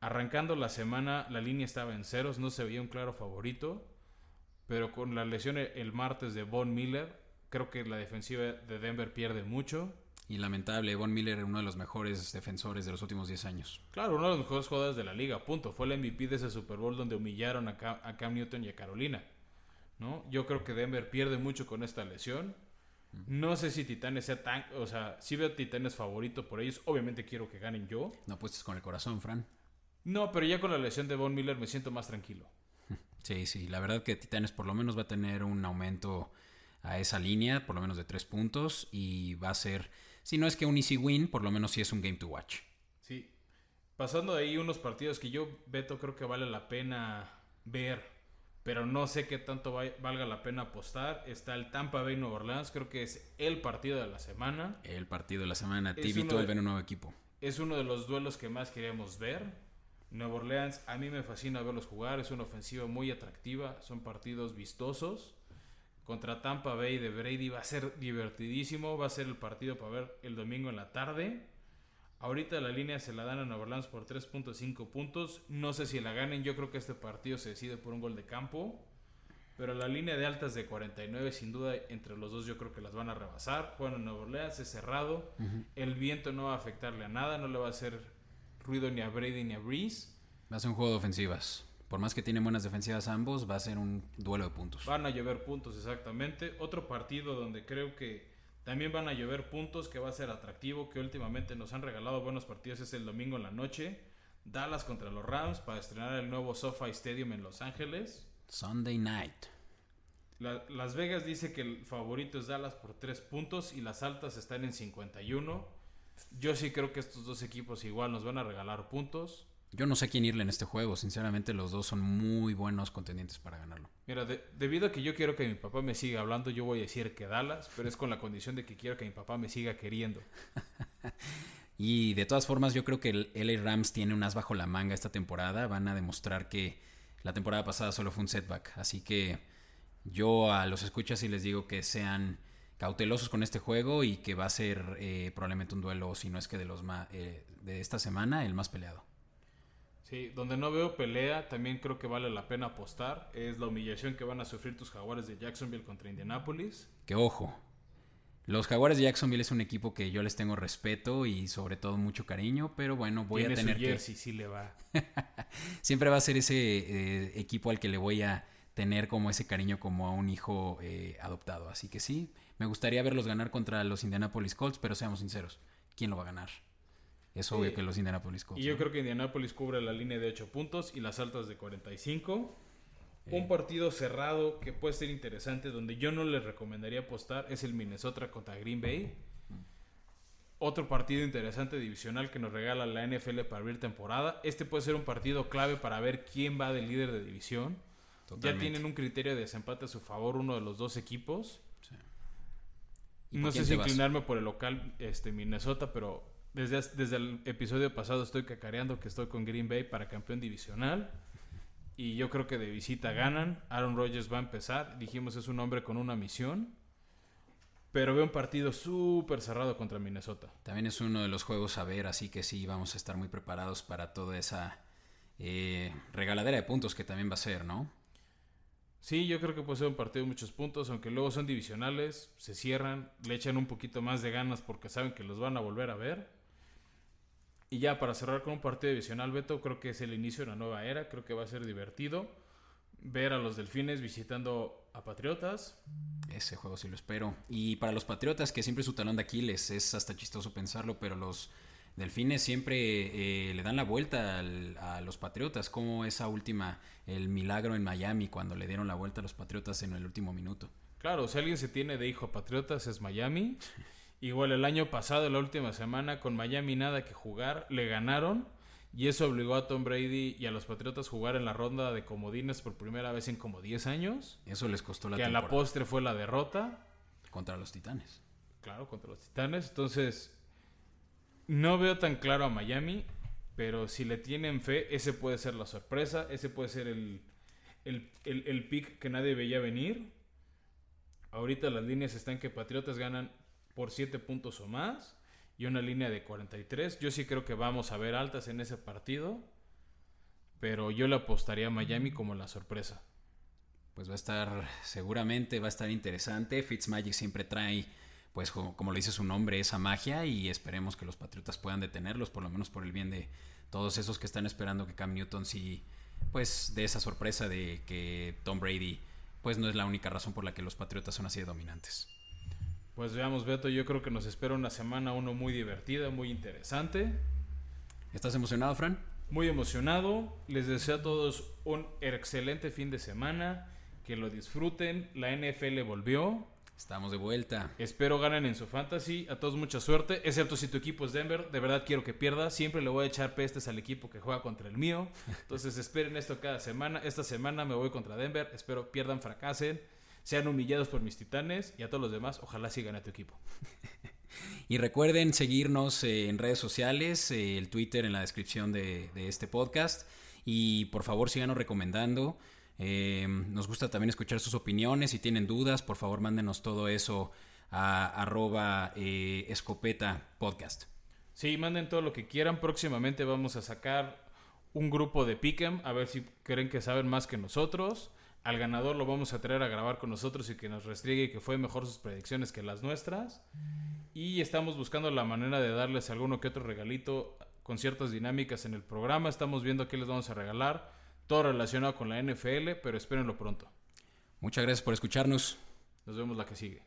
Arrancando la semana, la línea estaba en ceros, no se veía un claro favorito. Pero con la lesión el- martes de Von Miller, creo que la defensiva de Denver pierde mucho. Y lamentable, Von Miller, uno de los mejores defensores de los últimos 10 años. Claro, uno de los mejores jugadores de la liga, punto. Fue el MVP de ese Super Bowl donde humillaron a Cam, a Cam Newton y a Carolina. ¿no? Yo creo que Denver pierde mucho con esta lesión. No sé si Titanes sea tan... O sea, si veo Titanes favorito por ellos. Obviamente quiero que ganen yo. No apuestes con el corazón, Fran. No, pero ya con la lesión de Von Miller me siento más tranquilo. Sí, sí, la verdad que Titanes por lo menos va a tener un aumento a esa línea, por lo menos de 3 puntos, y va a ser, si no es que un easy win, por lo menos sí es un game to watch. Sí. Pasando de ahí unos partidos que yo, Beto, creo que vale la pena ver, pero no sé qué tanto va- valga la pena apostar. Está el Tampa Bay Nueva Orleans, creo que es el partido de la semana. El partido de la semana, Tibito uno de- un nuevo equipo. Es uno de los duelos que más queríamos ver. Nueva Orleans, a mí me fascina verlos jugar, es una ofensiva muy atractiva, son partidos vistosos. Contra Tampa Bay de Brady va a ser divertidísimo, va a ser el partido para ver el domingo en la tarde. Ahorita la línea se la dan a Nueva Orleans por 3.5 puntos. No sé si la ganen, yo creo que este partido se decide por un gol de campo. Pero la línea de altas de 49, sin duda, entre los dos yo creo que las van a rebasar. Juegan en Nueva Orleans, es cerrado. El viento no va a afectarle a nada, no le va a hacer ruido ni a Brady ni a Breeze. Va a ser un juego de ofensivas. Por más que tienen buenas defensivas ambos, va a ser un duelo de puntos. Van a llover puntos exactamente. Otro partido donde creo que también van a llover puntos, que va a ser atractivo, que últimamente nos han regalado buenos partidos, es el domingo en la noche. Dallas contra los Rams para estrenar el nuevo SoFi Stadium en Los Ángeles. Sunday night. La- Las Vegas dice que el favorito es Dallas por 3 puntos y las altas están en 51. Yo sí creo que estos dos equipos igual nos van a regalar puntos. Yo no sé a quién irle en este juego. Sinceramente, los dos son muy buenos contendientes para ganarlo. Mira, de- debido a que yo quiero que mi papá me siga hablando, yo voy a decir que Dallas, pero es con la condición de que quiero que mi papá me siga queriendo. Y de todas formas, yo creo que el LA Rams tiene un as bajo la manga esta temporada. Van a demostrar que la temporada pasada solo fue un setback. Así que yo a los escuchas y les digo que sean cautelosos con este juego y que va a ser eh, probablemente un duelo, si no es que de los ma- eh, de esta semana, el más peleado. Sí, donde no veo pelea, también creo que vale la pena apostar. Es la humillación que van a sufrir tus jaguares de Jacksonville contra Indianapolis. Que ojo, los Jaguares de Jacksonville es un equipo que yo les tengo respeto y sobre todo mucho cariño, pero bueno, voy a tener su que... jersey, sí le va. Siempre va a ser ese eh, equipo al que le voy a tener como ese cariño como a un hijo eh, adoptado. Así que sí, me gustaría verlos ganar contra los Indianapolis Colts, pero seamos sinceros, ¿quién lo va a ganar? Es obvio que los Indianapolis Colts. Y yo creo que Indianapolis cubre la línea de 8 puntos y las altas de 45. Eh. Un partido cerrado que puede ser interesante, donde yo no les recomendaría apostar, es el Minnesota contra Green Bay. Otro partido interesante divisional que nos regala la NFL para abrir temporada. Este puede ser un partido clave para ver quién va de líder de división. Ya tienen un criterio de desempate a su favor uno de los dos equipos. Sí. ¿Y No sé si inclinarme por el local este, Minnesota, pero desde, desde el episodio pasado estoy cacareando que estoy con Green Bay para campeón divisional. Y yo creo que de visita ganan. Aaron Rodgers va a empezar. Dijimos es un hombre con una misión. Pero veo un partido súper cerrado contra Minnesota. También es uno de los juegos a ver, así que sí, vamos a estar muy preparados para toda esa eh, regaladera de puntos que también va a ser, ¿no? Sí, yo creo que puede ser un partido de muchos puntos, aunque luego son divisionales, se cierran, le echan un poquito más de ganas porque saben que los van a volver a ver. Y ya para cerrar con un partido divisional, Beto, creo que es el inicio de una nueva era, creo que va a ser divertido ver a los Delfines visitando a Patriotas. Ese juego sí lo espero. Y para los Patriotas, que siempre es su talón de Aquiles, es hasta chistoso pensarlo, pero los Delfines siempre eh, le dan la vuelta al- a los Patriotas, como esa última, el milagro en Miami, cuando le dieron la vuelta a los Patriotas en el último minuto. Claro, si alguien se tiene de hijo a Patriotas es Miami. Igual el año pasado, la última semana, con Miami nada que jugar, le ganaron. Y eso obligó a Tom Brady y a los Patriotas a jugar en la ronda de comodines por primera vez en como 10 años. Eso les costó la que a la temporada postre fue la derrota, contra los Titanes. claro, contra los Titanes. Entonces, no veo tan claro a Miami, pero si le tienen fe, ese puede ser la sorpresa, ese puede ser el, el, el, el pick que nadie veía venir. Ahorita las líneas están que Patriotas ganan por 7 puntos o más y una línea de 43. Yo sí creo que vamos a ver altas en ese partido, pero yo le apostaría a Miami como la sorpresa. Pues va a estar, seguramente va a estar interesante. Fitzmagic siempre trae, pues como, lo dice su nombre, esa magia y esperemos que los Patriotas puedan detenerlos, por lo menos por el bien de todos esos que están esperando que Cam Newton sí, pues de esa sorpresa de que Tom Brady, pues no es la única razón por la que los Patriotas son así de dominantes. Pues veamos, Beto, yo creo que nos espera una semana uno muy divertida, muy interesante. ¿Estás emocionado, Fran? Muy emocionado. Les deseo a todos un excelente fin de semana. Que lo disfruten. La NFL volvió. Estamos de vuelta. Espero ganen en su fantasy. A todos mucha suerte. Excepto si tu equipo es Denver. De verdad quiero que pierda. Siempre le voy a echar pestes al equipo que juega contra el mío. Entonces esperen esto cada semana. Esta semana me voy contra Denver. Espero pierdan, fracasen. Sean humillados por mis titanes. Y a todos los demás, ojalá sigan a tu equipo. Y recuerden seguirnos eh, en redes sociales, eh, el Twitter en la descripción de, de este podcast. Y por favor síganos recomendando. Eh, nos gusta también escuchar sus opiniones. Si tienen dudas, por favor mándenos todo eso a arroba eh, escopeta podcast. Sí, manden todo lo que quieran. Próximamente vamos a sacar un grupo de Pick'em. A ver si creen que saben más que nosotros. Al ganador lo vamos a traer a grabar con nosotros y que nos restriegue que fue mejor sus predicciones que las nuestras. Y estamos buscando la manera de darles alguno que otro regalito con ciertas dinámicas en el programa. Estamos viendo qué les vamos a regalar. Todo relacionado con la NFL, pero espérenlo pronto. Muchas gracias por escucharnos. Nos vemos la que sigue.